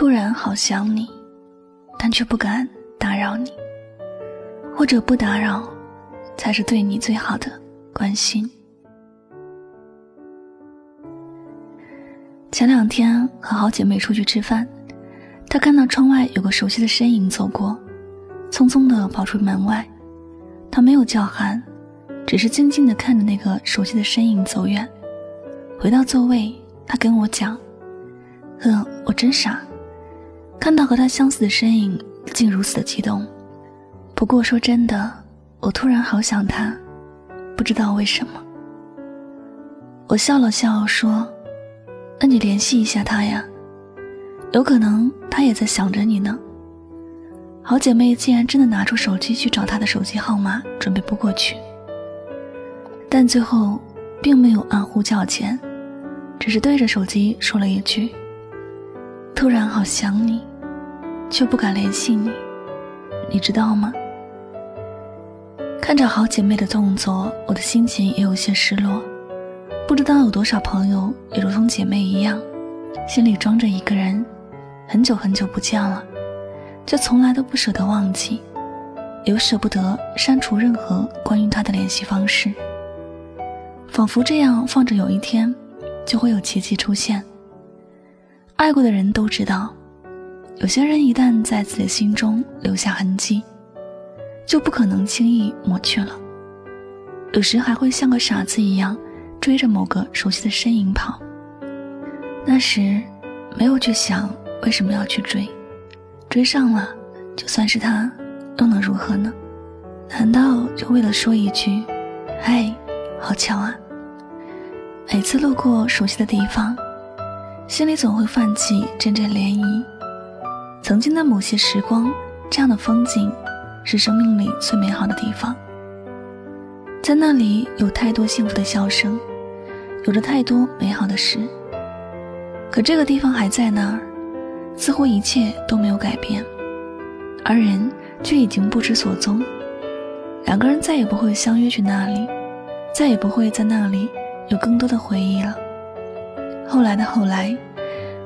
突然好想你，但却不敢打扰你，或者不打扰，才是对你最好的关心。前两天和好姐妹出去吃饭，她看到窗外有个熟悉的身影走过，匆匆的跑出门外。她没有叫喊，只是静静的看着那个熟悉的身影走远。回到座位，她跟我讲：“呵，我真傻。”看到和他相似的身影，竟如此的激动。不过说真的，我突然好想他，不知道为什么。我笑了笑说：“那你联系一下他呀，有可能他也在想着你呢。”好姐妹竟然真的拿出手机去找他的手机号码，准备拨过去，但最后并没有按呼叫键，只是对着手机说了一句：“突然好想你。”却不敢联系你，你知道吗？看着好姐妹的动作，我的心情也有些失落。不知道有多少朋友也如同姐妹一样，心里装着一个人，很久很久不见了，却从来都不舍得忘记，又舍不得删除任何关于他的联系方式，仿佛这样放着，有一天就会有奇迹出现。爱过的人都知道。有些人一旦在自己心中留下痕迹，就不可能轻易抹去了。有时还会像个傻子一样追着某个熟悉的身影跑。那时没有去想为什么要去追，追上了，就算是他，又能如何呢？难道就为了说一句“嗨，好巧啊”？每次路过熟悉的地方，心里总会泛起阵阵涟漪。曾经的某些时光，这样的风景，是生命里最美好的地方。在那里有太多幸福的笑声，有着太多美好的事。可这个地方还在那儿，似乎一切都没有改变，而人却已经不知所踪。两个人再也不会相约去那里，再也不会在那里有更多的回忆了。后来的后来，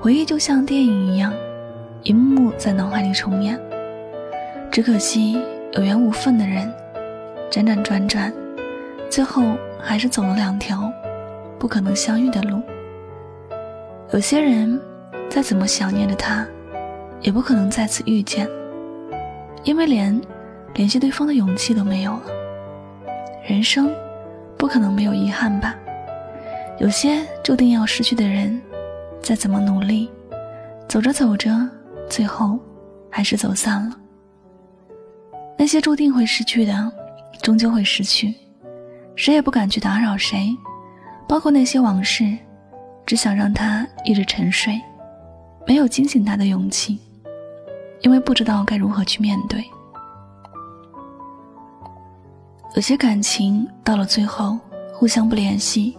回忆就像电影一样。一幕幕在脑海里重演，只可惜有缘无分的人，辗转转转，最后还是走了两条不可能相遇的路。有些人再怎么想念着他，也不可能再次遇见，因为连联系对方的勇气都没有了。人生不可能没有遗憾吧？有些注定要失去的人，再怎么努力，走着走着。最后，还是走散了。那些注定会失去的，终究会失去，谁也不敢去打扰谁，包括那些往事，只想让他一直沉睡，没有惊醒他的勇气，因为不知道该如何去面对。有些感情到了最后，互相不联系，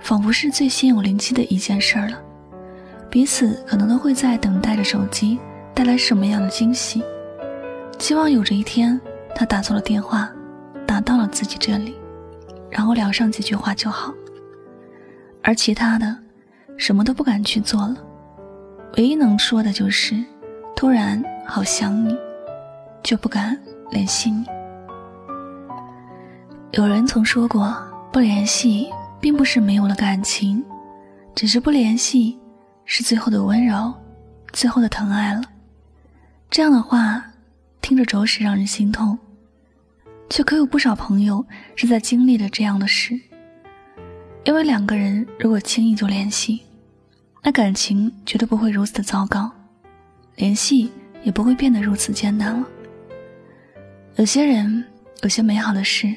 仿佛是最心有灵犀的一件事儿了。彼此可能都会在等待着手机带来什么样的惊喜，希望有着一天他打错了电话，打到了自己这里，然后聊上几句话就好。而其他的，什么都不敢去做了，唯一能说的就是突然好想你，就不敢联系你。有人曾说过，不联系并不是没有了感情，只是不联系。是最后的温柔，最后的疼爱了。这样的话，听着着实让人心痛，却可有不少朋友是在经历着这样的事。因为两个人如果轻易就联系，那感情绝对不会如此的糟糕，联系也不会变得如此艰难了。有些人，有些美好的事，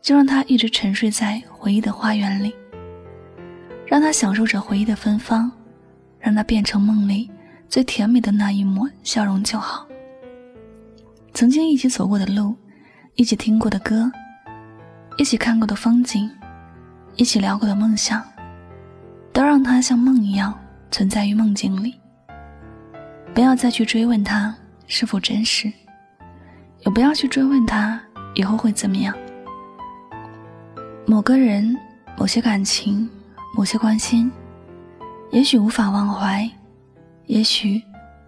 就让他一直沉睡在回忆的花园里，让他享受着回忆的芬芳，让它变成梦里最甜美的那一抹笑容就好。曾经一起走过的路，一起听过的歌，一起看过的风景，一起聊过的梦想，都让它像梦一样存在于梦境里。不要再去追问它是否真实，也不要去追问他以后会怎么样。某个人、某些感情、某些关心，也许无法忘怀，也许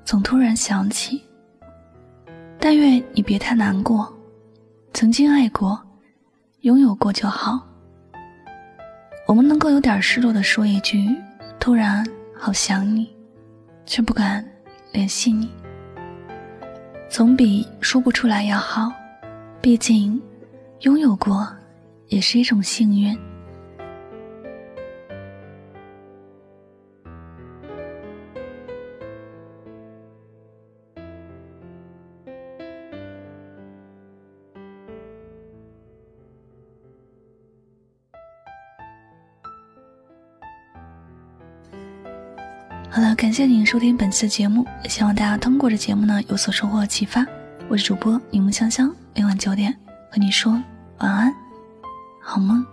总突然想起。但愿你别太难过，曾经爱过，拥有过就好。我们能够有点失落的说一句：“突然好想你”，却不敢联系你，总比说不出来要好。毕竟，拥有过也是一种幸运。好了，感谢您收听本次节目，希望大家通过这节目呢有所收获启发。我是主播柠檬香香，每晚九点和你说晚安，好梦。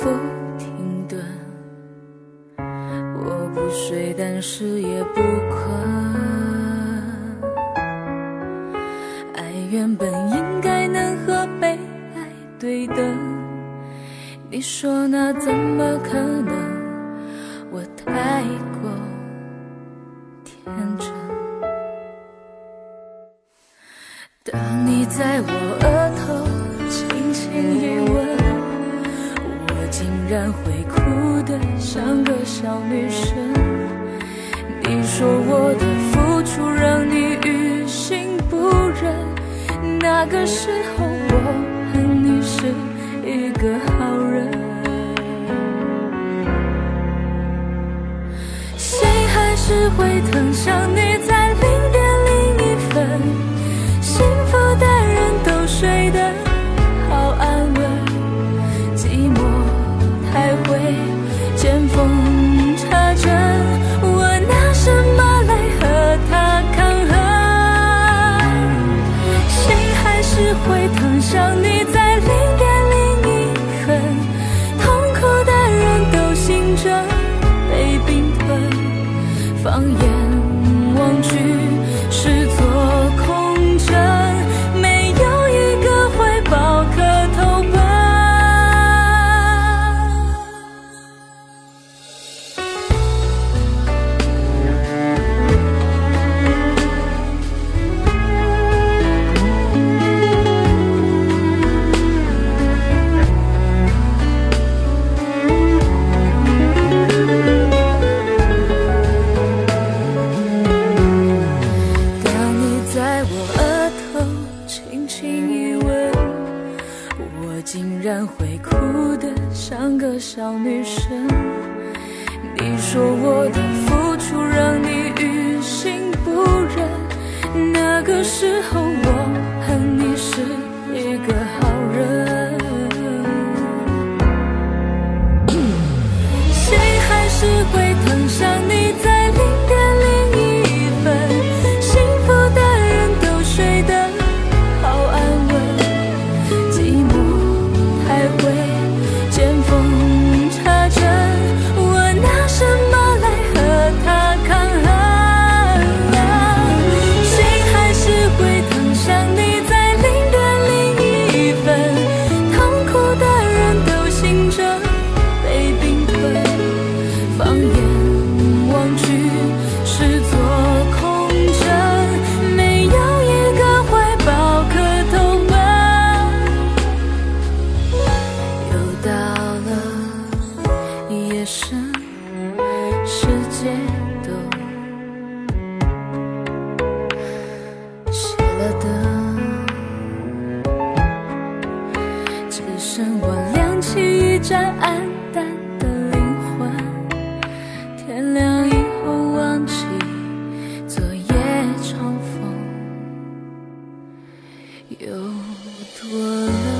否停顿，我不睡但是也不困。爱原本应该能和被爱对等，你说那怎么可能？我太过天真。当你在我像个小女生。你说我的付出让你于心不忍，那个时候我恨你是一个好人。心还是会疼，放眼望去你说我的付出让你于心不忍，那个时候我。有多了。